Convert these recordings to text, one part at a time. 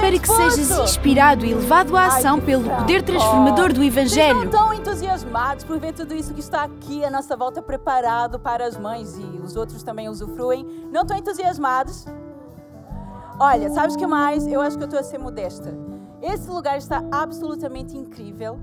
para que sejas inspirado e levado à ação Ai, pelo poder transformador do Evangelho. Vocês estão entusiasmados por ver tudo isso que está aqui à nossa volta preparado para as mães e os outros também usufruem? Não estão entusiasmados? Olha, sabes o que mais? Eu acho que eu estou a ser modesta. Esse lugar está absolutamente incrível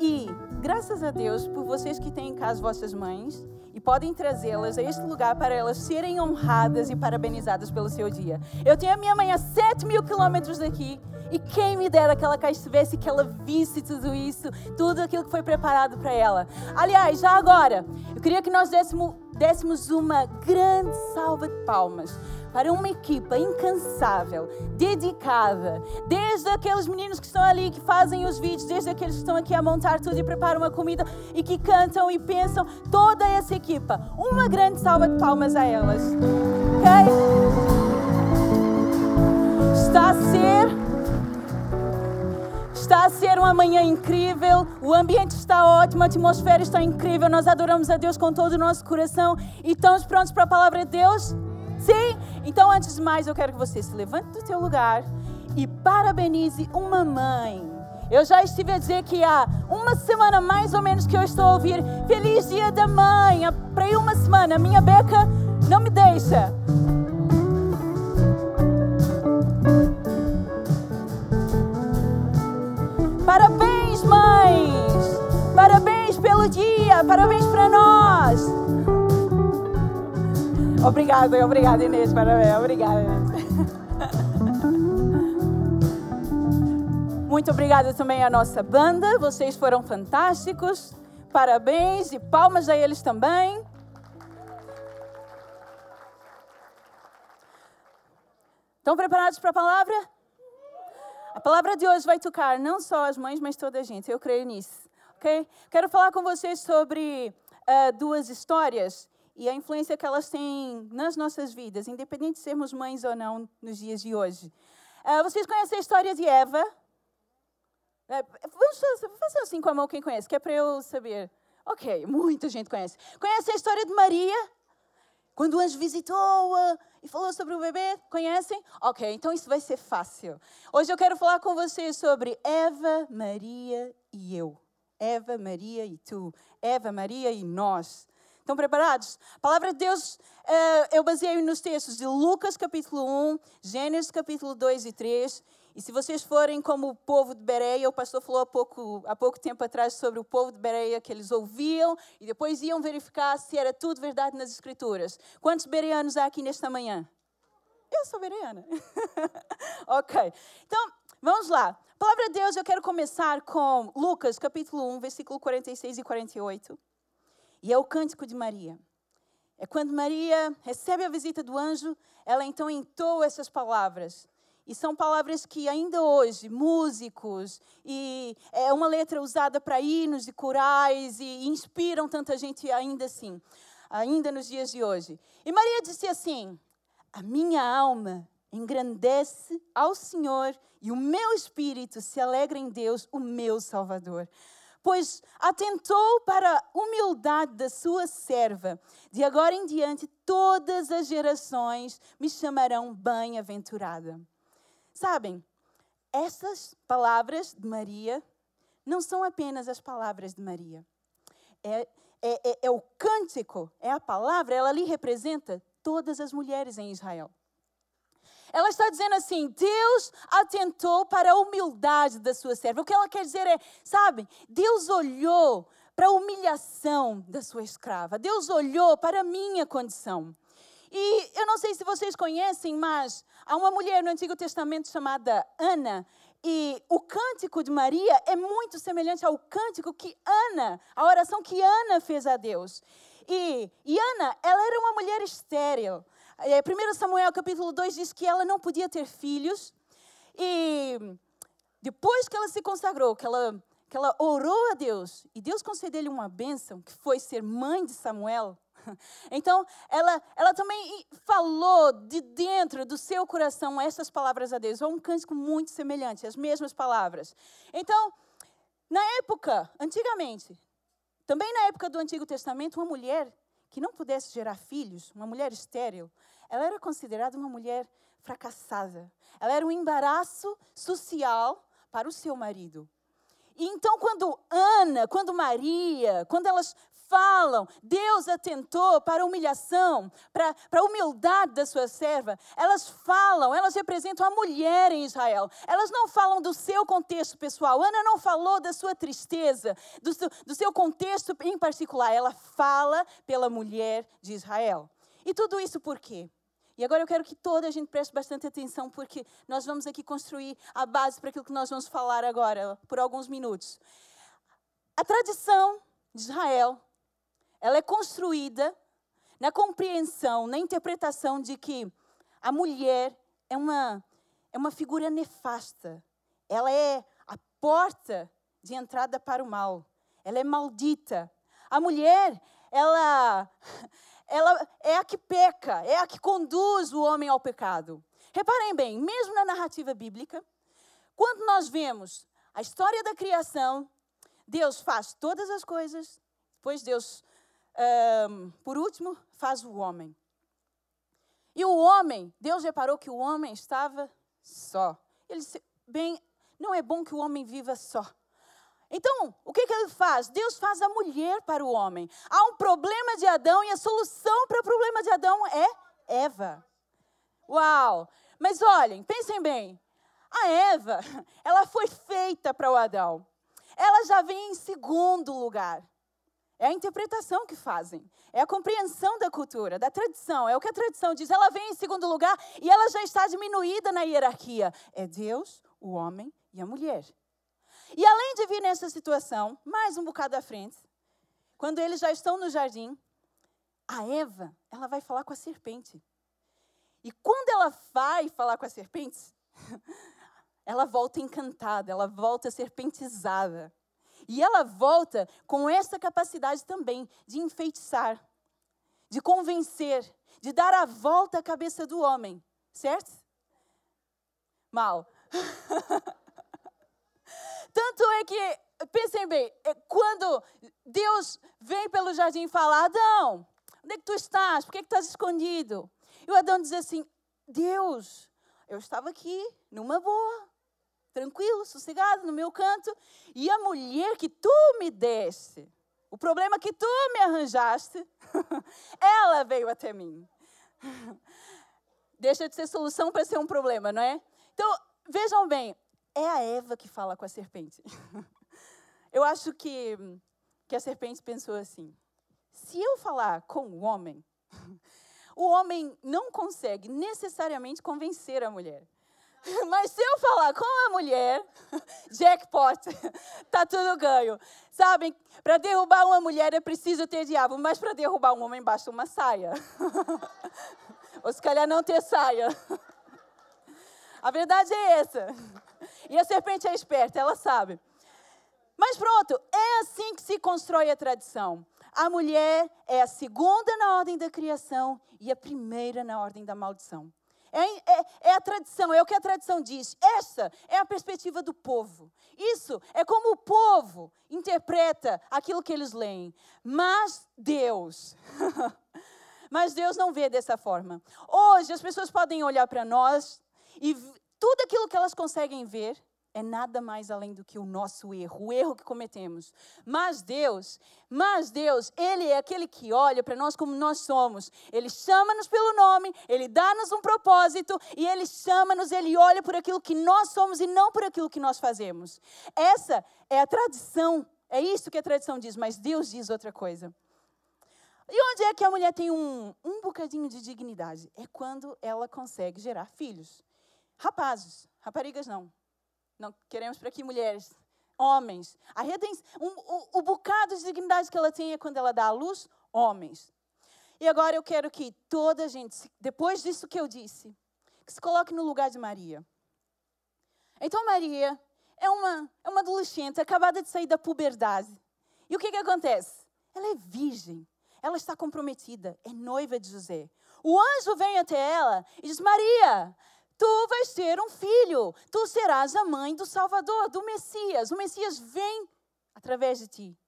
e graças a Deus por vocês que têm em casa vossas mães e podem trazê-las a este lugar para elas serem honradas e parabenizadas pelo seu dia. Eu tenho a minha mãe a 7 mil quilômetros daqui e quem me dera que ela cá estivesse que ela visse tudo isso, tudo aquilo que foi preparado para ela. Aliás, já agora, eu queria que nós dessemos, dessemos uma grande salva de palmas para uma equipa incansável, dedicada, desde aqueles meninos que estão ali que fazem os vídeos, desde aqueles que estão aqui a montar tudo e preparam a comida e que cantam e pensam, toda essa equipa. Uma grande salva de palmas a elas. Ok? Está a ser Está a ser uma manhã incrível, o ambiente está ótimo, a atmosfera está incrível, nós adoramos a Deus com todo o nosso coração e estamos prontos para a palavra de Deus? Sim? Então, antes de mais, eu quero que você se levante do seu lugar e parabenize uma mãe. Eu já estive a dizer que há uma semana mais ou menos que eu estou a ouvir Feliz Dia da Mãe. Para aí uma semana, minha beca não me deixa. Parabéns, mães! Parabéns pelo dia! Parabéns para nós! Obrigada, obrigada Inês, parabéns, obrigada. Muito obrigada também à nossa banda, vocês foram fantásticos. Parabéns e palmas a eles também. Estão preparados para a palavra? A palavra de hoje vai tocar não só as mães, mas toda a gente. Eu creio nisso. Ok? Quero falar com vocês sobre uh, duas histórias e a influência que elas têm nas nossas vidas, independente de sermos mães ou não nos dias de hoje. Uh, vocês conhecem a história de Eva? Uh, vamos fazer assim com a mão quem conhece, que é para eu saber. Ok, muita gente conhece. Conhece a história de Maria? Quando o anjo visitou-a e falou sobre o bebê, conhecem? Ok, então isso vai ser fácil. Hoje eu quero falar com vocês sobre Eva, Maria e eu. Eva, Maria e tu. Eva, Maria e nós. Estão preparados? A palavra de Deus, eh, eu baseio nos textos de Lucas capítulo 1, Gênesis capítulo 2 e 3. E se vocês forem como o povo de Bereia, o pastor falou há pouco, há pouco tempo atrás sobre o povo de Bereia, que eles ouviam e depois iam verificar se era tudo verdade nas Escrituras. Quantos bereanos há aqui nesta manhã? Eu sou bereana. ok. Então, vamos lá. A palavra de Deus, eu quero começar com Lucas capítulo 1, versículo 46 e 48. E é o cântico de Maria. É quando Maria recebe a visita do anjo, ela então entoa essas palavras. E são palavras que ainda hoje, músicos, e é uma letra usada para hinos e corais, e inspiram tanta gente ainda assim, ainda nos dias de hoje. E Maria disse assim: A minha alma engrandece ao Senhor, e o meu espírito se alegra em Deus, o meu Salvador pois atentou para a humildade da sua serva. De agora em diante, todas as gerações me chamarão bem-aventurada. Sabem, essas palavras de Maria não são apenas as palavras de Maria. É, é, é, é o cântico, é a palavra, ela ali representa todas as mulheres em Israel. Ela está dizendo assim: Deus atentou para a humildade da sua serva. O que ela quer dizer é, sabe, Deus olhou para a humilhação da sua escrava. Deus olhou para a minha condição. E eu não sei se vocês conhecem, mas há uma mulher no Antigo Testamento chamada Ana. E o cântico de Maria é muito semelhante ao cântico que Ana, a oração que Ana fez a Deus. E, e Ana, ela era uma mulher estéril. 1 é, Samuel capítulo 2 diz que ela não podia ter filhos. E depois que ela se consagrou, que ela, que ela orou a Deus, e Deus concedeu-lhe uma bênção, que foi ser mãe de Samuel. Então, ela, ela também falou de dentro do seu coração essas palavras a Deus. É um cântico muito semelhante, as mesmas palavras. Então, na época, antigamente, também na época do Antigo Testamento, uma mulher que não pudesse gerar filhos, uma mulher estéril, ela era considerada uma mulher fracassada. Ela era um embaraço social para o seu marido. E então, quando Ana, quando Maria, quando elas falam, Deus atentou para a humilhação, para, para a humildade da sua serva, elas falam, elas representam a mulher em Israel. Elas não falam do seu contexto pessoal. Ana não falou da sua tristeza, do seu, do seu contexto em particular. Ela fala pela mulher de Israel. E tudo isso por quê? E agora eu quero que toda a gente preste bastante atenção, porque nós vamos aqui construir a base para aquilo que nós vamos falar agora, por alguns minutos. A tradição de Israel, ela é construída na compreensão, na interpretação de que a mulher é uma, é uma figura nefasta. Ela é a porta de entrada para o mal. Ela é maldita. A mulher, ela ela é a que peca, é a que conduz o homem ao pecado. Reparem bem, mesmo na narrativa bíblica, quando nós vemos a história da criação, Deus faz todas as coisas, depois Deus, um, por último, faz o homem. E o homem, Deus reparou que o homem estava só. Ele disse: bem, não é bom que o homem viva só. Então, o que, que ele faz? Deus faz a mulher para o homem. Há um problema de Adão e a solução para o problema de Adão é Eva. Uau! Mas olhem, pensem bem. A Eva, ela foi feita para o Adão. Ela já vem em segundo lugar. É a interpretação que fazem, é a compreensão da cultura, da tradição, é o que a tradição diz. Ela vem em segundo lugar e ela já está diminuída na hierarquia. É Deus, o homem e a mulher. E além de vir nessa situação, mais um bocado à frente, quando eles já estão no jardim, a Eva, ela vai falar com a serpente. E quando ela vai falar com a serpente, ela volta encantada, ela volta serpentizada. E ela volta com essa capacidade também de enfeitiçar, de convencer, de dar a volta à cabeça do homem, certo? Mal. Tanto é que, pensem bem, é quando Deus vem pelo jardim e fala: Adão, onde é que tu estás? Por que, é que estás escondido? E o Adão diz assim: Deus, eu estava aqui, numa boa, tranquilo, sossegado, no meu canto, e a mulher que tu me deste, o problema que tu me arranjaste, ela veio até mim. Deixa de ser solução para ser um problema, não é? Então, vejam bem, é a Eva que fala com a serpente. Eu acho que, que a serpente pensou assim: se eu falar com o homem, o homem não consegue necessariamente convencer a mulher. Mas se eu falar com a mulher, jackpot, tá tudo ganho. Sabem, para derrubar uma mulher é preciso ter diabo, mas para derrubar um homem basta uma saia. Ou se calhar não ter saia. A verdade é essa. E a serpente é esperta, ela sabe. Mas pronto, é assim que se constrói a tradição. A mulher é a segunda na ordem da criação e a primeira na ordem da maldição. É, é, é, a tradição, é o que a tradição diz. Essa é a perspectiva do povo. Isso é como o povo interpreta aquilo que eles leem. Mas Deus, mas Deus não vê dessa forma. Hoje as pessoas podem olhar para nós e tudo aquilo que elas conseguem ver é nada mais além do que o nosso erro, o erro que cometemos. Mas Deus, mas Deus, Ele é aquele que olha para nós como nós somos. Ele chama-nos pelo nome, Ele dá-nos um propósito e Ele chama-nos, Ele olha por aquilo que nós somos e não por aquilo que nós fazemos. Essa é a tradição, é isso que a tradição diz, mas Deus diz outra coisa. E onde é que a mulher tem um, um bocadinho de dignidade? É quando ela consegue gerar filhos. Rapazes, raparigas não. Não queremos para aqui mulheres. Homens. A redenção, um, o, o bocado de dignidade que ela tem é quando ela dá à luz, homens. E agora eu quero que toda a gente, depois disso que eu disse, que se coloque no lugar de Maria. Então, Maria é uma, é uma adolescente acabada de sair da puberdade. E o que, que acontece? Ela é virgem. Ela está comprometida. É noiva de José. O anjo vem até ela e diz: Maria, Tu vais ter um filho, tu serás a mãe do Salvador, do Messias. O Messias vem através de ti.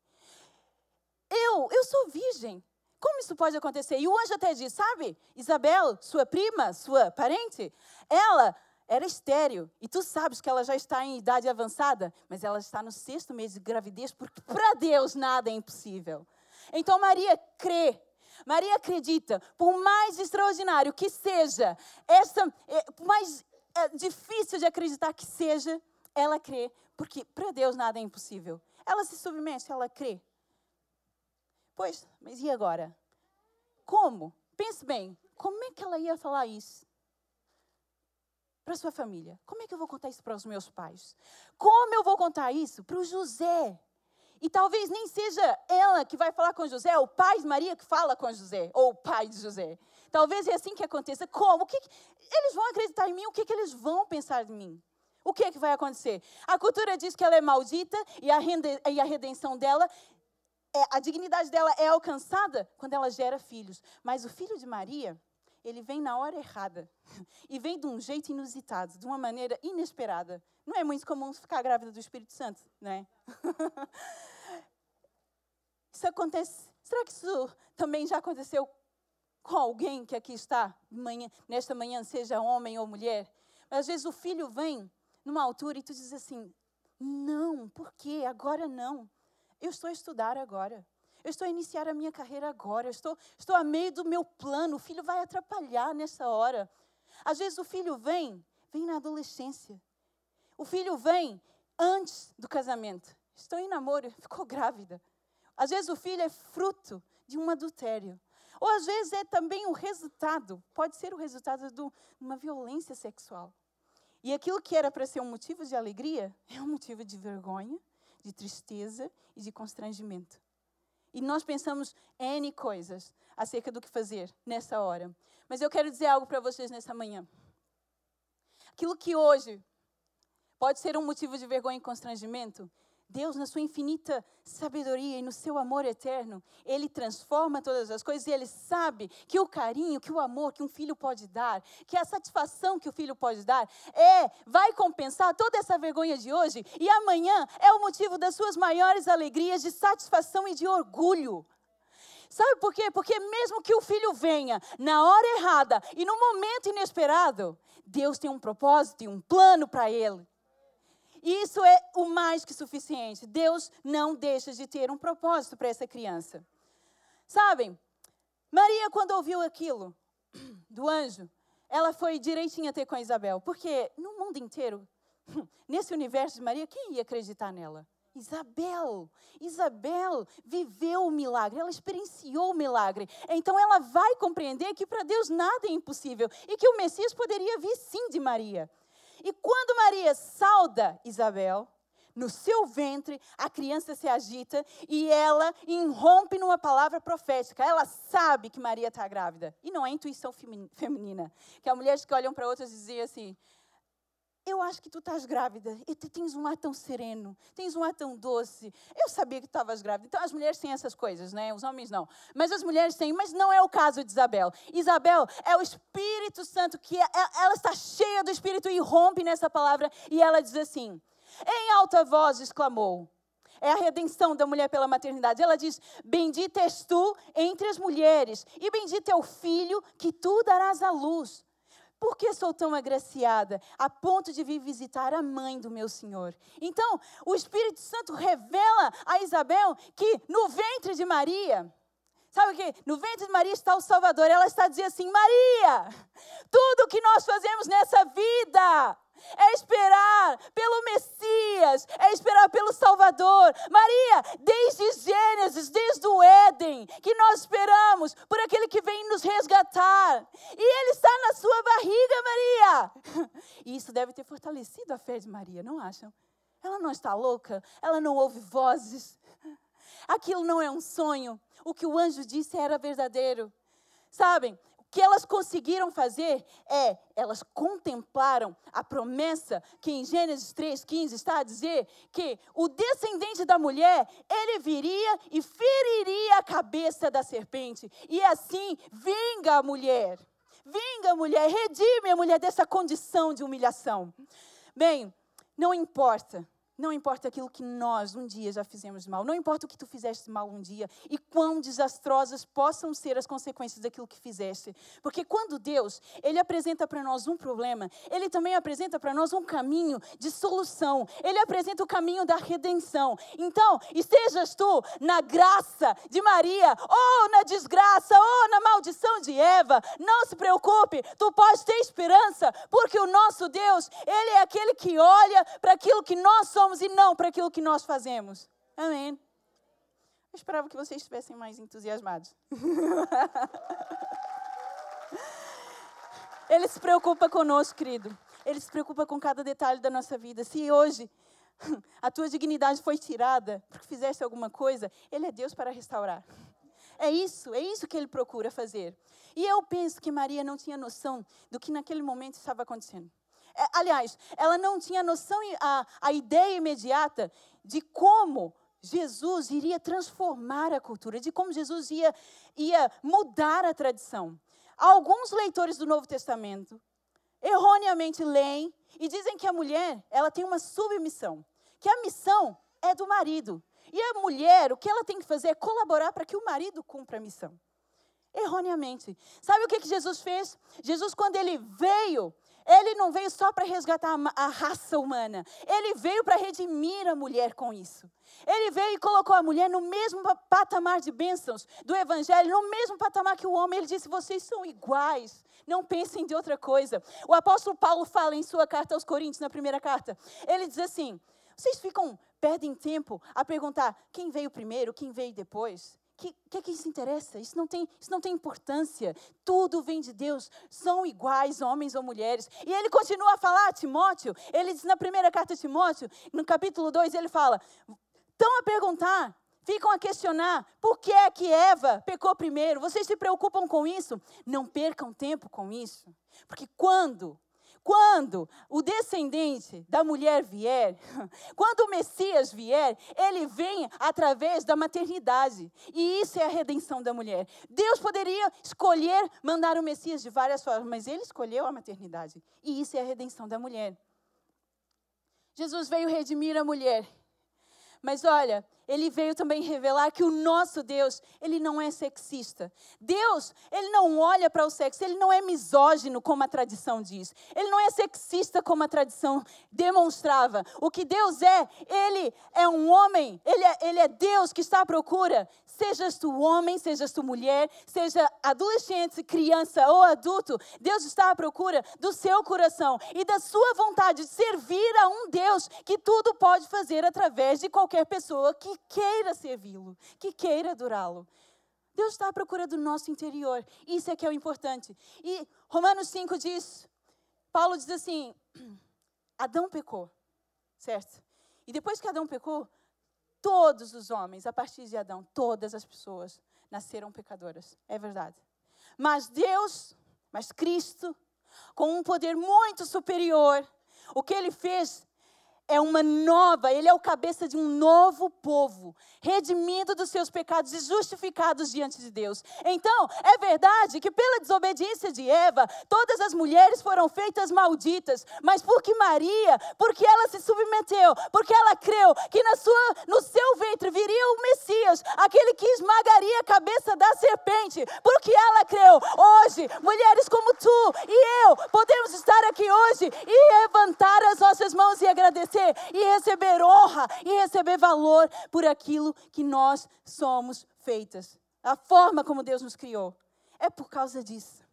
Eu, eu sou virgem. Como isso pode acontecer? E o anjo até diz: Sabe, Isabel, sua prima, sua parente, ela era estéreo. E tu sabes que ela já está em idade avançada, mas ela está no sexto mês de gravidez, porque para Deus nada é impossível. Então Maria crê. Maria acredita, por mais extraordinário que seja, essa, é, por mais é, difícil de acreditar que seja, ela crê, porque para Deus nada é impossível. Ela se submete, ela crê. Pois, mas e agora? Como? Pense bem, como é que ela ia falar isso? para sua família? Como é que eu vou contar isso para os meus pais? Como eu vou contar isso para o José? E talvez nem seja ela que vai falar com José, o pai de Maria que fala com José, ou o pai de José. Talvez é assim que aconteça. Como? O que, eles vão acreditar em mim? O que, que eles vão pensar de mim? O que, é que vai acontecer? A cultura diz que ela é maldita e a, rende, e a redenção dela, é, a dignidade dela é alcançada quando ela gera filhos. Mas o filho de Maria, ele vem na hora errada. E vem de um jeito inusitado, de uma maneira inesperada. Não é muito comum ficar grávida do Espírito Santo, não é? Isso acontece. Será que isso também já aconteceu com alguém que aqui está manhã, nesta manhã, seja homem ou mulher? Às vezes o filho vem numa altura e tu diz assim: não, por quê? Agora não. Eu estou a estudar agora. Eu estou a iniciar a minha carreira agora. Eu estou, estou a meio do meu plano. O filho vai atrapalhar nessa hora. Às vezes o filho vem, vem na adolescência. O filho vem antes do casamento. Estou em namoro, ficou grávida. Às vezes o filho é fruto de um adultério. Ou às vezes é também o resultado, pode ser o resultado de uma violência sexual. E aquilo que era para ser um motivo de alegria é um motivo de vergonha, de tristeza e de constrangimento. E nós pensamos N coisas acerca do que fazer nessa hora. Mas eu quero dizer algo para vocês nessa manhã. Aquilo que hoje pode ser um motivo de vergonha e constrangimento, Deus, na sua infinita sabedoria e no seu amor eterno, Ele transforma todas as coisas e Ele sabe que o carinho, que o amor que um filho pode dar, que a satisfação que o filho pode dar, é, vai compensar toda essa vergonha de hoje e amanhã é o motivo das suas maiores alegrias de satisfação e de orgulho. Sabe por quê? Porque mesmo que o filho venha na hora errada e no momento inesperado, Deus tem um propósito e um plano para ele. Isso é o mais que suficiente. Deus não deixa de ter um propósito para essa criança. Sabem, Maria, quando ouviu aquilo do anjo, ela foi direitinha ter com a Isabel, porque no mundo inteiro, nesse universo de Maria, quem ia acreditar nela? Isabel, Isabel viveu o milagre, ela experienciou o milagre. Então ela vai compreender que para Deus nada é impossível e que o Messias poderia vir sim de Maria. E quando Maria sauda Isabel, no seu ventre a criança se agita e ela irrompe numa palavra profética. Ela sabe que Maria está grávida. E não é intuição feminina. Que há mulheres que olham para outras e dizem assim: eu acho que tu estás grávida. E tu tens um ar tão sereno, tens um ar tão doce. Eu sabia que tu estavas grávida. Então as mulheres têm essas coisas, né? Os homens não. Mas as mulheres têm, mas não é o caso de Isabel. Isabel é o Espírito Santo que é, é, ela está cheia do Espírito e rompe nessa palavra e ela diz assim: em alta voz exclamou. É a redenção da mulher pela maternidade. Ela diz: Bendita és tu entre as mulheres, e bendito é o filho que tu darás à luz. Por que sou tão agraciada a ponto de vir visitar a mãe do meu Senhor? Então, o Espírito Santo revela a Isabel que no ventre de Maria, sabe o que? No ventre de Maria está o Salvador. Ela está dizendo assim: Maria, tudo que nós fazemos nessa vida é esperar pelo Messias, é esperar pelo Salvador. Maria, desde Gênesis, desde o Éden, que nós esperamos por aquele que vem nos resgatar. E ele está na sua barriga, Maria. E isso deve ter fortalecido a fé de Maria, não acham? Ela não está louca, ela não ouve vozes. Aquilo não é um sonho. O que o anjo disse era verdadeiro. Sabem, que elas conseguiram fazer é, elas contemplaram a promessa que em Gênesis 3,15 está a dizer que o descendente da mulher, ele viria e feriria a cabeça da serpente. E assim, vinga a mulher. Vinga a mulher, redime a mulher dessa condição de humilhação. Bem, não importa Não importa aquilo que nós um dia já fizemos mal, não importa o que tu fizeste mal um dia e quão desastrosas possam ser as consequências daquilo que fizeste. Porque quando Deus, ele apresenta para nós um problema, ele também apresenta para nós um caminho de solução. Ele apresenta o caminho da redenção. Então, estejas tu na graça de Maria, ou na desgraça, ou na maldição de Eva, não se preocupe, tu podes ter esperança, porque o nosso Deus, ele é aquele que olha para aquilo que nós somos somos e não para aquilo que nós fazemos. Amém. Eu esperava que vocês estivessem mais entusiasmados. Ele se preocupa conosco, querido. Ele se preocupa com cada detalhe da nossa vida. Se hoje a tua dignidade foi tirada porque fizeste alguma coisa, Ele é Deus para restaurar. É isso, é isso que Ele procura fazer. E eu penso que Maria não tinha noção do que naquele momento estava acontecendo. É, aliás, ela não tinha noção, a, a ideia imediata de como Jesus iria transformar a cultura, de como Jesus ia, ia mudar a tradição. Alguns leitores do Novo Testamento erroneamente leem e dizem que a mulher ela tem uma submissão, que a missão é do marido. E a mulher, o que ela tem que fazer é colaborar para que o marido cumpra a missão. Erroneamente. Sabe o que, que Jesus fez? Jesus, quando ele veio, ele não veio só para resgatar a raça humana. Ele veio para redimir a mulher com isso. Ele veio e colocou a mulher no mesmo patamar de bênçãos do Evangelho, no mesmo patamar que o homem. Ele disse: vocês são iguais. Não pensem de outra coisa. O apóstolo Paulo fala em sua carta aos Coríntios, na primeira carta. Ele diz assim: vocês ficam, perdem tempo a perguntar quem veio primeiro, quem veio depois que, que, que isso interessa? Isso não, tem, isso não tem importância. Tudo vem de Deus. São iguais, homens ou mulheres. E ele continua a falar a Timóteo. Ele diz na primeira carta de Timóteo, no capítulo 2, ele fala: estão a perguntar, ficam a questionar, por que é que Eva pecou primeiro? Vocês se preocupam com isso? Não percam tempo com isso. Porque quando quando o descendente da mulher vier, quando o Messias vier, ele vem através da maternidade. E isso é a redenção da mulher. Deus poderia escolher mandar o Messias de várias formas, mas ele escolheu a maternidade. E isso é a redenção da mulher. Jesus veio redimir a mulher. Mas olha, ele veio também revelar que o nosso Deus, ele não é sexista. Deus, ele não olha para o sexo, ele não é misógino, como a tradição diz. Ele não é sexista, como a tradição demonstrava. O que Deus é, ele é um homem, ele é, ele é Deus que está à procura. Sejas tu homem, sejas tu mulher, seja adolescente, criança ou adulto, Deus está à procura do seu coração e da sua vontade de servir a um Deus que tudo pode fazer através de qualquer pessoa que queira servi-lo, que queira adorá-lo. Deus está à procura do nosso interior. Isso é que é o importante. E Romanos 5 diz, Paulo diz assim, Adão pecou, certo? E depois que Adão pecou, todos os homens, a partir de Adão, todas as pessoas nasceram pecadoras. É verdade. Mas Deus, mas Cristo, com um poder muito superior, o que ele fez é uma nova, ele é o cabeça de um novo povo, redimido dos seus pecados e justificados diante de Deus. Então, é verdade que pela desobediência de Eva, todas as mulheres foram feitas malditas, mas porque Maria, porque ela se submeteu, porque ela creu que na sua, no seu ventre viria o Messias, aquele que esmagaria a cabeça da serpente, porque ela creu. Hoje, mulheres como tu e eu podemos estar aqui hoje e levantar as nossas mãos e agradecer e receber honra e receber valor por aquilo que nós somos feitas. A forma como Deus nos criou. É por causa disso.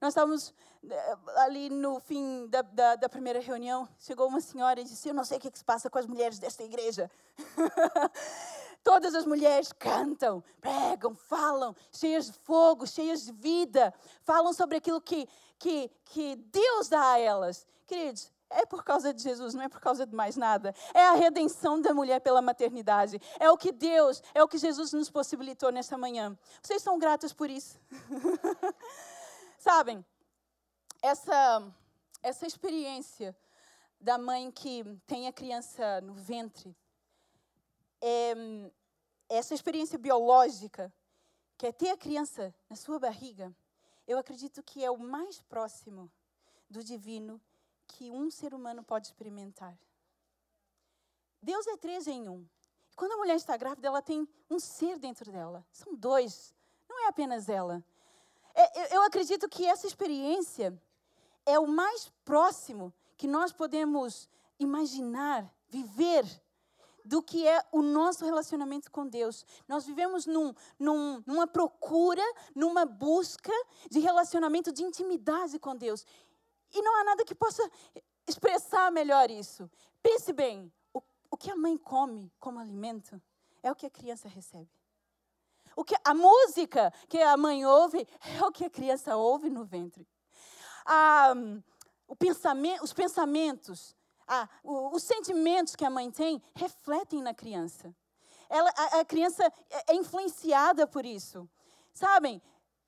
Nós estávamos eh, ali no fim da, da, da, primeira reunião, chegou uma senhora e disse: Eu não sei o que, é que se passa com as mulheres desta igreja. Todas as mulheres cantam, pregam, falam, cheias de fogo, cheias de vida, falam sobre aquilo que, que, que Deus dá a elas. Queridos, é por causa de Jesus, não é por causa de mais nada. É a redenção da mulher pela maternidade. É o que Deus, é o que Jesus nos possibilitou nessa manhã. Vocês são gratos por isso? Sabem, essa, essa experiência da mãe que tem a criança no ventre, é, essa experiência biológica, que é ter a criança na sua barriga, eu acredito que é o mais próximo do divino que um ser humano pode experimentar. Deus é três em um. Quando a mulher está grávida, ela tem um ser dentro dela. São dois. Não é apenas ela. É, eu acredito que essa experiência é o mais próximo que nós podemos imaginar, viver, do que é o nosso relacionamento com Deus. Nós vivemos num, num, numa procura, numa busca de relacionamento, de intimidade com Deus. E não há nada que possa expressar melhor isso. Pense bem: o, o que a mãe come como alimento é o que a criança recebe. O que a música que a mãe ouve é o que a criança ouve no ventre. Ah, pensamento, os pensamentos, ah, os sentimentos que a mãe tem refletem na criança. Ela, a, a criança é, é influenciada por isso. Sabem,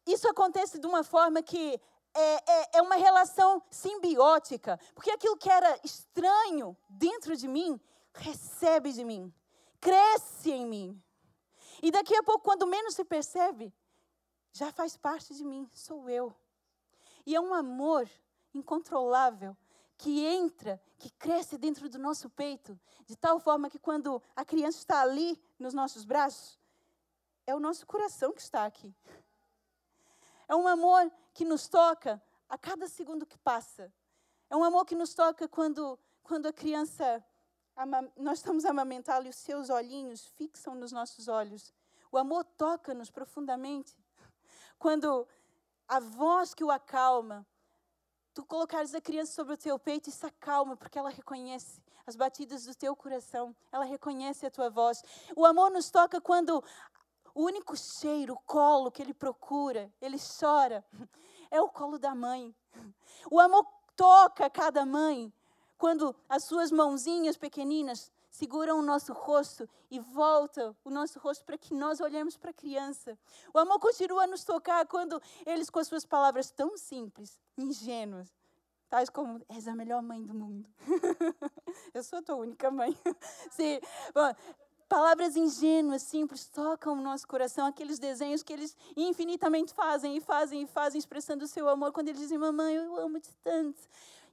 isso acontece de uma forma que é, é, é, uma relação simbiótica, porque aquilo que era estranho dentro de mim, recebe de mim, cresce em mim. E daqui a pouco, quando menos se percebe, já faz parte de mim, sou eu. E é um amor incontrolável que entra, que cresce dentro do nosso peito, de tal forma que quando a criança está ali nos nossos braços, é o nosso coração que está aqui. É um amor que nos toca a cada segundo que passa. É um amor que nos toca quando, quando a criança nós estamos a amamentá-lo e os seus olhinhos fixam nos nossos olhos. O amor toca-nos profundamente. Quando a voz que o acalma, tu colocares a criança sobre o teu peito e se acalma, porque ela reconhece as batidas do teu coração, ela reconhece a tua voz. O amor nos toca quando o único cheiro, o colo que ele procura, ele chora, é o colo da mãe. O amor toca cada mãe quando as suas mãozinhas pequeninas seguram o nosso rosto e voltam o nosso rosto para que nós olhemos para a criança. O amor continua a nos tocar quando eles, com as suas palavras tão simples, ingênuas, tais como: És a melhor mãe do mundo. Eu sou a tua única mãe. Sim. Bom, palavras ingênuas, simples, tocam o nosso coração, aqueles desenhos que eles infinitamente fazem e fazem e fazem, expressando o seu amor, quando eles dizem, mamãe, eu amo-te tanto.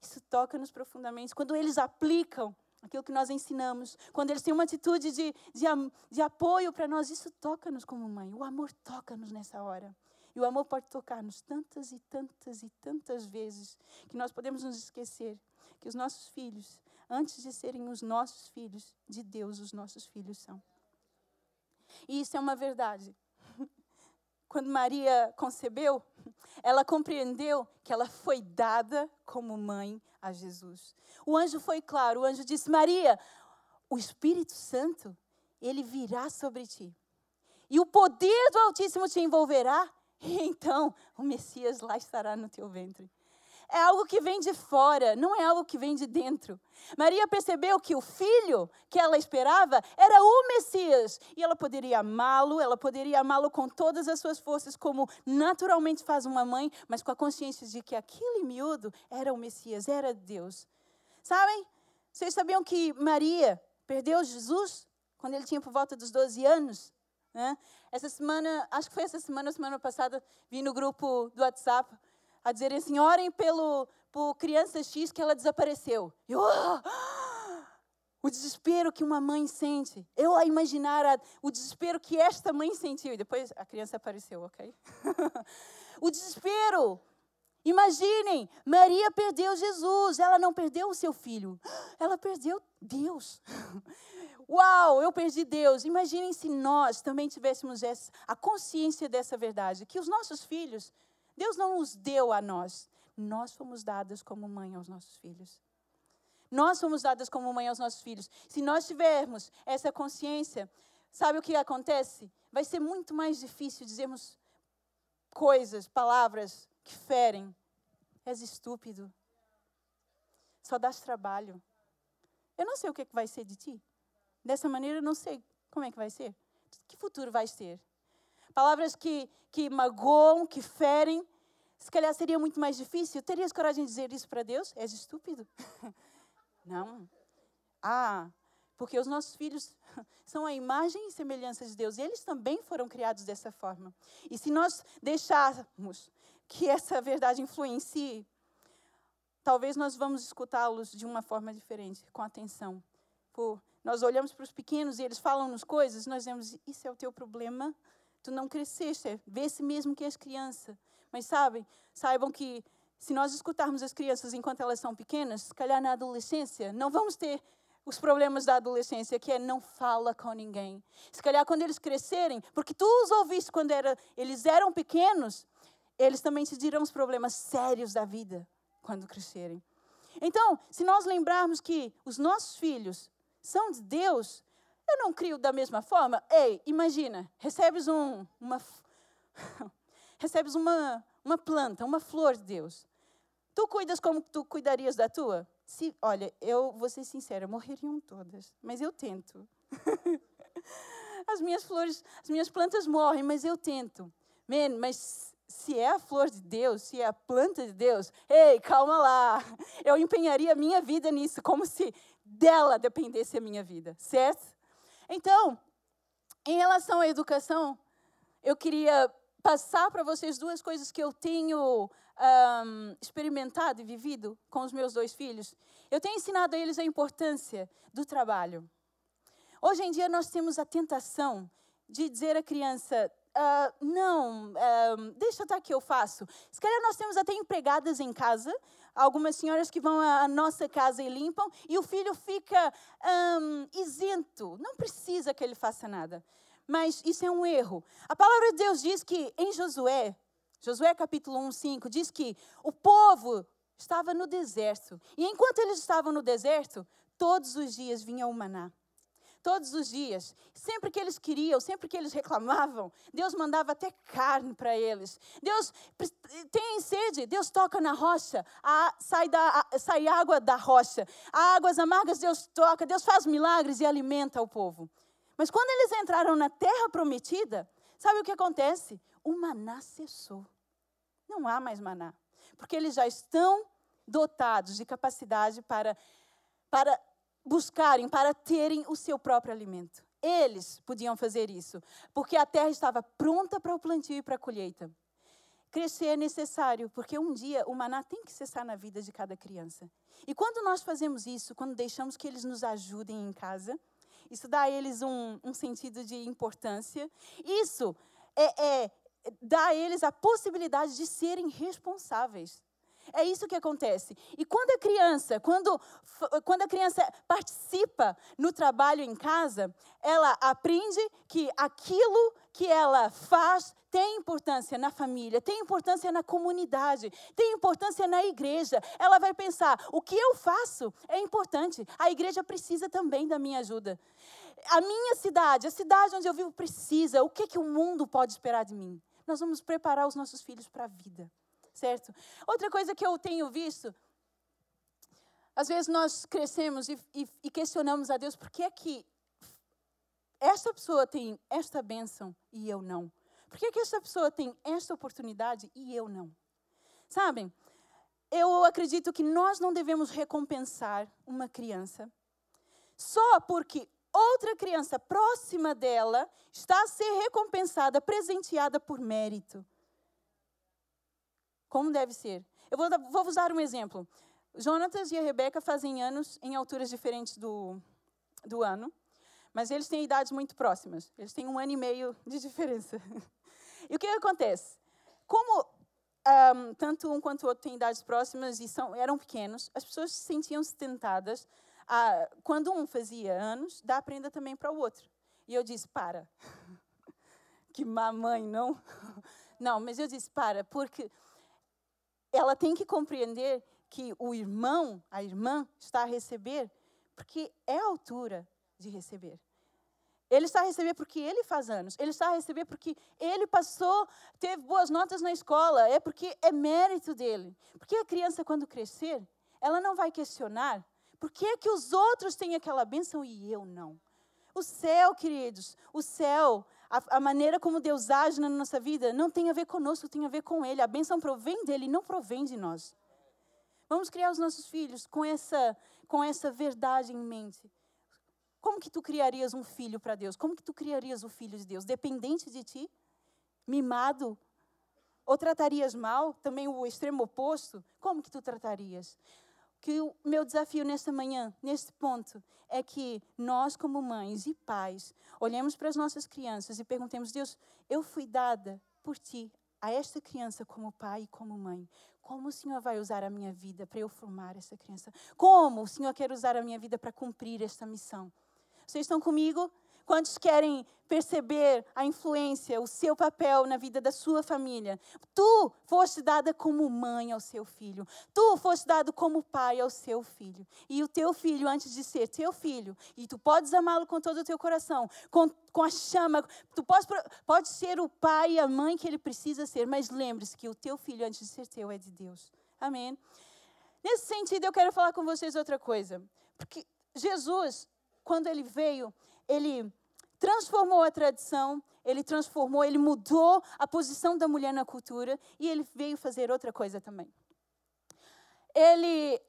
Isso toca-nos profundamente. Quando eles aplicam aquilo que nós ensinamos, quando eles têm uma atitude de, de, de apoio para nós, isso toca-nos como mãe. O amor toca-nos nessa hora. E o amor pode tocar-nos tantas e tantas e tantas vezes que nós podemos nos esquecer que os nossos filhos, antes de serem os nossos filhos, de Deus os nossos filhos são. E isso é uma verdade. Quando Maria concebeu, ela compreendeu que ela foi dada como mãe a Jesus. O anjo foi claro, o anjo disse: Maria, o Espírito Santo, ele virá sobre ti. E o poder do Altíssimo te envolverá, e então o Messias lá estará no teu ventre é algo que vem de fora, não é algo que vem de dentro. Maria percebeu que o filho que ela esperava era o Messias. E ela poderia amá-lo, ela poderia amá-lo com todas as suas forças, como naturalmente faz uma mãe, mas com a consciência de que aquele miúdo era o Messias, era Deus. Sabem? Vocês sabiam que Maria perdeu Jesus quando ele tinha por volta dos 12 anos? Né? Essa semana, acho que foi essa semana, semana passada, vi no grupo do WhatsApp a dizerem assim: orem pelo, por criança X que ela desapareceu. Eu, oh! o desespero que uma mãe sente. Eu a imaginar a, o desespero que esta mãe sentiu. E depois a criança apareceu, ok? o desespero. Imaginem, Maria perdeu Jesus, ela não perdeu o seu filho, ela perdeu Deus. Uau, eu perdi Deus. Imaginem se nós também tivéssemos essa, a consciência dessa verdade, que os nossos filhos Deus não os deu a nós. Nós fomos dadas como mãe aos nossos filhos. Nós fomos dadas como mãe aos nossos filhos. Se nós tivermos essa consciência, sabe o que acontece? Vai ser muito mais difícil dizermos coisas, palavras que ferem. És estúpido. Só dás trabalho. Eu não sei o que, é que vai ser de ti. Dessa maneira, eu não sei como é que vai ser. Que futuro vais ter? Palavras que, que magoam, que ferem. Se calhar seria muito mais difícil. Terias coragem de dizer isso para Deus? És estúpido. Não. Ah, porque os nossos filhos são a imagem e semelhança de Deus. Eles também foram criados dessa forma. E se nós deixarmos que essa verdade influencie, talvez nós vamos escutá-los de uma forma diferente, com atenção, por, nós olhamos para os pequenos e eles falam-nos coisas, nós dizemos, isso é o teu problema, tu não cresceste, vê-se mesmo que és criança. Mas sabem, saibam que se nós escutarmos as crianças enquanto elas são pequenas, se calhar na adolescência, não vamos ter os problemas da adolescência, que é não fala com ninguém. Se calhar quando eles crescerem, porque tu os ouviste quando era, eles eram pequenos, eles também te dirão os problemas sérios da vida quando crescerem. Então, se nós lembrarmos que os nossos filhos são de Deus, eu não crio da mesma forma. Ei, imagina, recebes um, uma, recebes uma, uma planta, uma flor de Deus. Tu cuidas como tu cuidarias da tua? Se, olha, eu vou ser sincera, morreriam todas, mas eu tento. as minhas flores, as minhas plantas morrem, mas eu tento. Man, mas se é a flor de Deus, se é a planta de Deus, ei, calma lá. Eu empenharia a minha vida nisso, como se dela dependesse a minha vida, certo? Então, em relação à educação, eu queria passar para vocês duas coisas que eu tenho um, experimentado e vivido com os meus dois filhos. Eu tenho ensinado a eles a importância do trabalho. Hoje em dia, nós temos a tentação de dizer à criança: uh, não, uh, deixa estar que eu faço. Se calhar nós temos até empregadas em casa, algumas senhoras que vão à nossa casa e limpam, e o filho fica um, isento, não precisa que ele faça nada. Mas isso é um erro. A palavra de Deus diz que em Josué, Josué capítulo 1, 5, diz que o povo estava no deserto. E enquanto eles estavam no deserto, todos os dias vinha o maná todos os dias. Sempre que eles queriam, sempre que eles reclamavam, Deus mandava até carne para eles. Deus tem sede, Deus toca na rocha, a, sai, da, a, sai água da rocha. Águas amargas Deus toca, Deus faz milagres e alimenta o povo. Mas quando eles entraram na terra prometida, sabe o que acontece? O maná cessou. Não há mais maná, porque eles já estão dotados de capacidade para, para buscarem, para terem o seu próprio alimento. Eles podiam fazer isso, porque a terra estava pronta para o plantio e para a colheita. Crescer é necessário, porque um dia o maná tem que cessar na vida de cada criança. E quando nós fazemos isso, quando deixamos que eles nos ajudem em casa, isso dá a eles um, um sentido de importância. Isso é, é, dá a eles a possibilidade de serem responsáveis. É isso que acontece. E quando a criança, quando, quando a criança participa no trabalho em casa, ela aprende que aquilo que ela faz tem importância na família, tem importância na comunidade, tem importância na igreja. Ela vai pensar: o que eu faço é importante. A igreja precisa também da minha ajuda. A minha cidade, a cidade onde eu vivo precisa. O que, que o mundo pode esperar de mim? Nós vamos preparar os nossos filhos para a vida certo? Outra coisa que eu tenho visto, às vezes nós crescemos e, e, e questionamos a Deus, por que é que esta pessoa tem esta bênção e eu não? Por que, é que esta pessoa tem esta oportunidade e eu não? Sabem, eu acredito que nós não devemos recompensar uma criança só porque outra criança próxima dela está a ser recompensada, presenteada por mérito como deve ser. Eu vou, vou usar um exemplo. Jonatas e a Rebeca fazem anos em alturas diferentes do, do ano, mas eles têm idades muito próximas. Eles têm um ano e meio de diferença. E o que acontece? Como um, tanto um quanto o outro têm idades próximas e são, eram pequenos, as pessoas se sentiam-se tentadas a, quando um fazia anos, dar prenda também para o outro. E eu disse, para. que mamãe, não? Não, mas eu disse, para, porque ela tem que compreender que o irmão, a irmã, está a receber porque é a altura de receber. Ele está a receber porque ele faz anos. Ele está a receber porque ele passou, teve boas notas na escola. É porque é mérito dele. Porque a criança, quando crescer, ela não vai questionar por que, é que os outros têm aquela bênção e eu não. O céu, queridos, o céu a, a, maneira como Deus age na nossa vida não tem a ver conosco, tem a ver com Ele. A bênção provém dele, não provém de nós. Vamos criar os nossos filhos com essa, com essa verdade em mente. Como que tu criarias um filho para Deus? Como que tu criarias o filho de Deus? Dependente de ti? Mimado? Ou tratarias mal? Também o extremo oposto? Como que tu tratarias? Que o meu desafio nesta manhã, neste ponto, é que nós, como mães e pais, olhemos para as nossas crianças e perguntemos: Deus, eu fui dada por ti a esta criança como pai e como mãe. Como o Senhor vai usar a minha vida para eu formar essa criança? Como o Senhor quer usar a minha vida para cumprir esta missão? Vocês estão comigo? Quantos querem perceber a influência, o seu papel na vida da sua família? Tu foste dada como mãe ao seu filho. Tu foste dado como pai ao seu filho. E o teu filho, antes de ser teu filho, e tu podes amá-lo com todo o teu coração, com, com a chama, tu podes, pode ser o pai e a mãe que ele precisa ser, mas lembre-se que o teu filho, antes de ser teu, é de Deus. Amém? Nesse sentido, eu quero falar com vocês outra coisa. Porque Jesus, quando ele veio, ele transformou a tradição, ele transformou, ele mudou a posição da mulher na cultura e ele veio fazer outra coisa também. Ele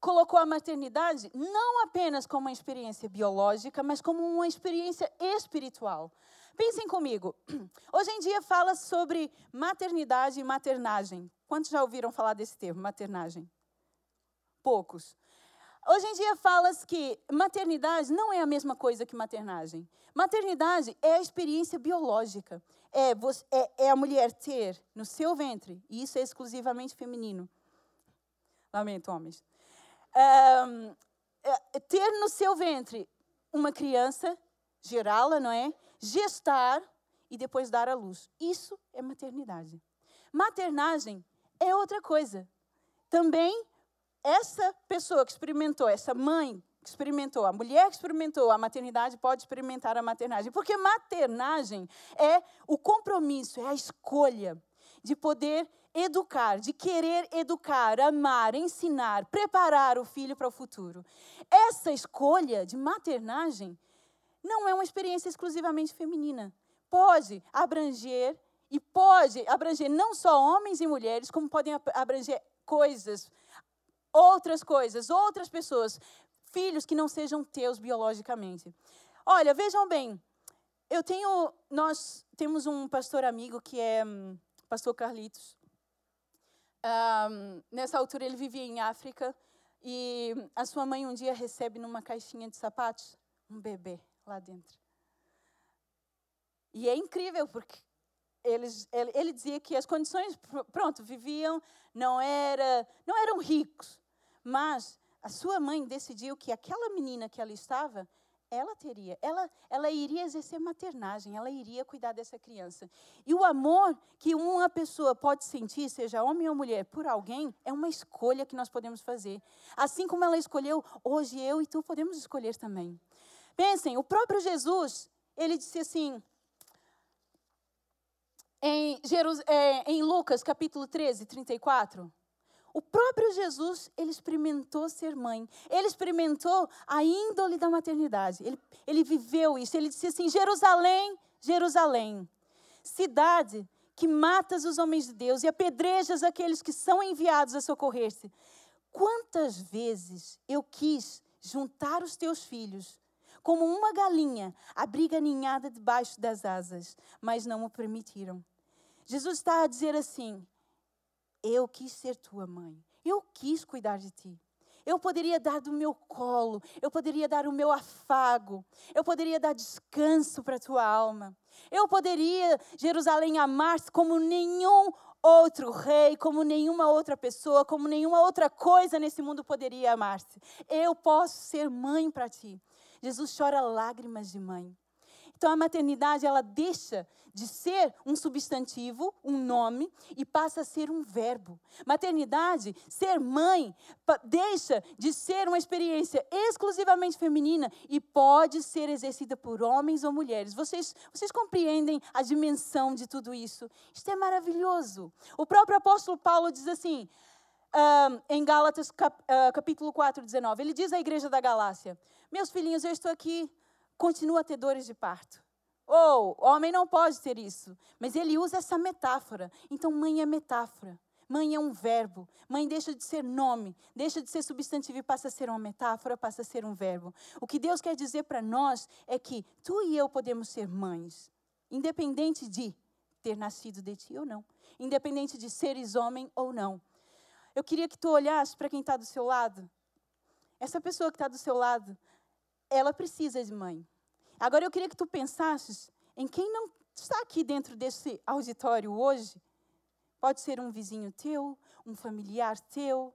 colocou a maternidade não apenas como uma experiência biológica, mas como uma experiência espiritual. Pensem comigo. Hoje em dia fala sobre maternidade e maternagem. Quantos já ouviram falar desse termo, maternagem? Poucos. Hoje em dia fala-se que maternidade não é a mesma coisa que maternagem. Maternidade é a experiência biológica. É, é, é a mulher ter no seu ventre, e isso é exclusivamente feminino. Lamento, homens. Um, é, ter no seu ventre uma criança, gerá-la, não é? Gestar e depois dar à luz. Isso é maternidade. Maternagem é outra coisa. Também essa pessoa que experimentou, essa mãe que experimentou, a mulher que experimentou a maternidade pode experimentar a maternagem. Porque maternagem é o compromisso, é a escolha de poder educar, de querer educar, amar, ensinar, preparar o filho para o futuro. Essa escolha de maternagem não é uma experiência exclusivamente feminina. Pode abranger e pode abranger não só homens e mulheres, como podem abranger coisas, outras coisas, outras pessoas, filhos que não sejam teus biologicamente. Olha, vejam bem, eu tenho, nós temos um pastor amigo que é um, pastor Carlitos. Um, nessa altura ele vivia em África e a sua mãe um dia recebe numa caixinha de sapatos um bebê lá dentro. E é incrível porque eles, ele, ele dizia que as condições, pronto, viviam, não, era, não eram ricos, mas a sua mãe decidiu que aquela menina que ela estava, ela teria, ela, ela iria exercer maternagem, ela iria cuidar dessa criança. E o amor que uma pessoa pode sentir, seja homem ou mulher, por alguém, é uma escolha que nós podemos fazer. Assim como ela escolheu, hoje eu e tu podemos escolher também. Pensem, o próprio Jesus, ele disse assim, em, Jerus, é, em Lucas capítulo 13, 34. O próprio Jesus, ele experimentou ser mãe. Ele experimentou a índole da maternidade. Ele, ele viveu isso. Ele disse assim: Jerusalém, Jerusalém, cidade que matas os homens de Deus e apedrejas aqueles que são enviados a socorrer-se. Quantas vezes eu quis juntar os teus filhos, como uma galinha abriga ninhada debaixo das asas, mas não o permitiram. Jesus está a dizer assim: eu quis ser tua mãe. Eu quis cuidar de ti. Eu poderia dar do meu colo, eu poderia dar o meu afago, eu poderia dar descanso para a tua alma. Eu poderia, Jerusalém, amar-se como nenhum outro rei, como nenhuma outra pessoa, como nenhuma outra coisa nesse mundo poderia amar-se. Eu posso ser mãe para ti. Jesus chora lágrimas de mãe. Então a maternidade ela deixa de ser um substantivo, um nome e passa a ser um verbo. Maternidade, ser mãe, deixa de ser uma experiência exclusivamente feminina e pode ser exercida por homens ou mulheres. Vocês, vocês compreendem a dimensão de tudo isso? Isto é maravilhoso. O próprio apóstolo Paulo diz assim, em Gálatas cap, uh, capítulo 4, 19, ele diz à igreja da Galácia: Meus filhinhos, eu estou aqui continua a ter dores de parto. Ou, homem não pode ter isso. Mas ele usa essa metáfora. Então, mãe é metáfora. Mãe é um verbo. Mãe deixa de ser nome, deixa de ser substantivo e passa a ser uma metáfora, passa a ser um verbo. O que Deus quer dizer para nós é que tu e eu podemos ser mães, independente de ter nascido de ti ou não, independente de seres homem ou não. eu queria que tu olhasse para quem está do seu lado. Essa pessoa que está do seu lado, ela precisa de mãe. Agora eu queria que tu pensasses em quem não está aqui dentro desse auditório hoje. Pode ser um vizinho teu, um familiar teu,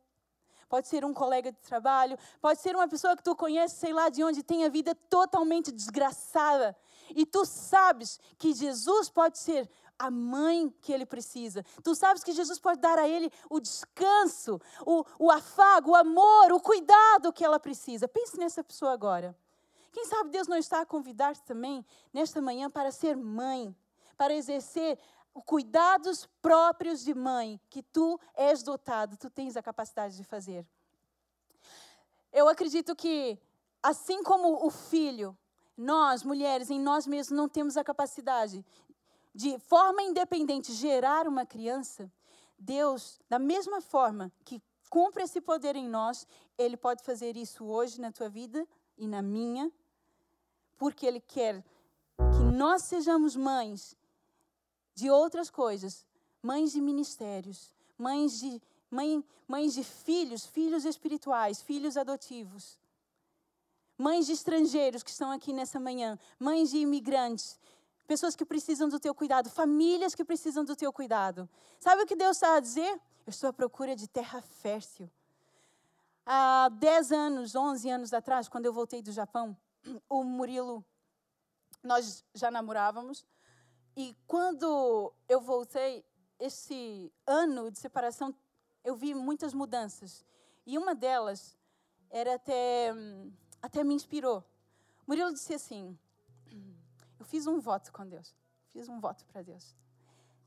pode ser um colega de trabalho, pode ser uma pessoa que tu conhece, sei lá de onde, tem a vida totalmente desgraçada. E tu sabes que Jesus pode ser a mãe que ele precisa. Tu sabes que Jesus pode dar a ele o descanso, o, o afago, o amor, o cuidado que ela precisa. Pense nessa pessoa agora. Quem sabe Deus não está a convidar-te também nesta manhã para ser mãe, para exercer cuidados próprios de mãe que tu és dotado, tu tens a capacidade de fazer. Eu acredito que, assim como o filho, nós, mulheres, em nós mesmos não temos a capacidade de forma independente gerar uma criança, Deus, da mesma forma que cumpre esse poder em nós, Ele pode fazer isso hoje na tua vida e na minha, porque Ele quer que nós sejamos mães de outras coisas, mães de ministérios, mães de, mãe, mães de filhos, filhos espirituais, filhos adotivos, mães de estrangeiros que estão aqui nessa manhã, mães de imigrantes, pessoas que precisam do teu cuidado, famílias que precisam do teu cuidado. Sabe o que Deus está a dizer? Eu estou à procura de terra fértil. Há 10 anos, 11 anos atrás, quando eu voltei do Japão, o Murilo, nós já namorávamos, e quando eu voltei, esse ano de separação, eu vi muitas mudanças. E uma delas era até, até me inspirou. Murilo disse assim: Eu fiz um voto com Deus. Fiz um voto para Deus.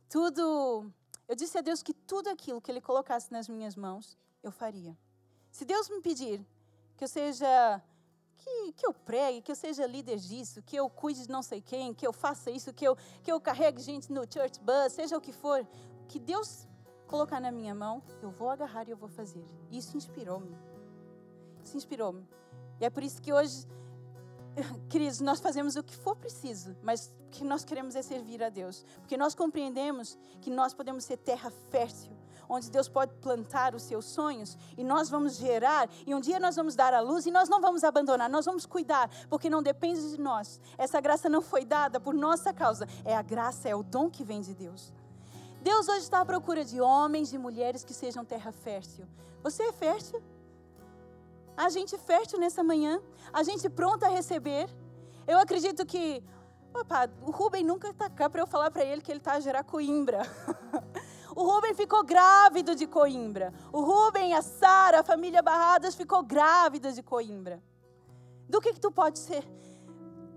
Tudo. Eu disse a Deus que tudo aquilo que Ele colocasse nas minhas mãos, eu faria. Se Deus me pedir que eu seja que, que eu pregue, que eu seja líder disso, que eu cuide de não sei quem, que eu faça isso, que eu, que eu carregue gente no church bus, seja o que for, que Deus colocar na minha mão, eu vou agarrar e eu vou fazer. Isso inspirou-me. Isso inspirou-me. E é por isso que hoje, queridos, nós fazemos o que for preciso, mas o que nós queremos é servir a Deus. Porque nós compreendemos que nós podemos ser terra fértil onde Deus pode plantar os seus sonhos e nós vamos gerar e um dia nós vamos dar a luz e nós não vamos abandonar, nós vamos cuidar, porque não depende de nós. Essa graça não foi dada por nossa causa, é a graça, é o dom que vem de Deus. Deus hoje está à procura de homens e mulheres que sejam terra fértil. Você é fértil? A gente fértil nessa manhã? A gente pronta a receber? Eu acredito que Opa, o Rubem nunca está cá para eu falar para ele que ele está a gerar coimbra. O Rubem ficou grávido de Coimbra. O Rubem, a Sara, a família Barradas ficou grávida de Coimbra. Do que, que tu pode ser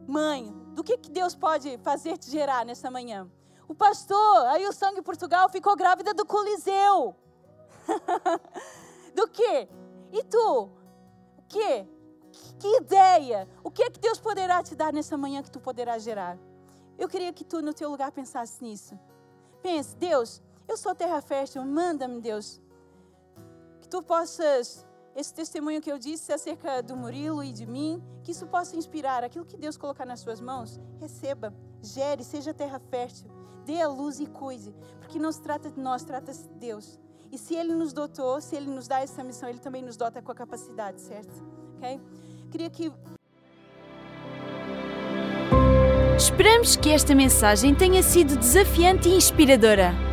mãe? Do que, que Deus pode fazer te gerar nessa manhã? O pastor, aí o Sangue Portugal, ficou grávida do Coliseu. do que? E tu? O que? Que ideia? O que é que Deus poderá te dar nessa manhã que tu poderá gerar? Eu queria que tu, no teu lugar, pensasse nisso. Pense, Deus, eu sou terra fértil, manda-me, Deus. Que tu possas, esse testemunho que eu disse acerca do Murilo e de mim, que isso possa inspirar aquilo que Deus colocar nas suas mãos. Receba, gere, seja terra fértil, dê a luz e cuide, porque não se trata de nós, trata-se de Deus. E se Ele nos dotou, se Ele nos dá essa missão, Ele também nos dota com a capacidade, certo? Ok? Queria que Esperamos que esta mensagem tenha sido desafiante e inspiradora.